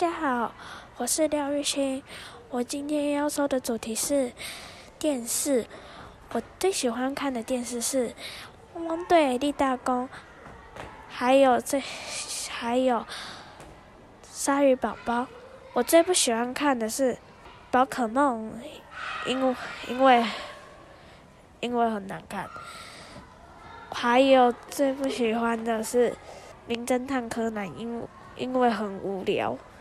大家好，我是廖玉清。我今天要说的主题是电视。我最喜欢看的电视是《汪汪队立大功》，还有最还有《鲨鱼宝宝》。我最不喜欢看的是《宝可梦》，因为因为因为很难看。还有最不喜欢的是《名侦探柯南》，因因为很无聊。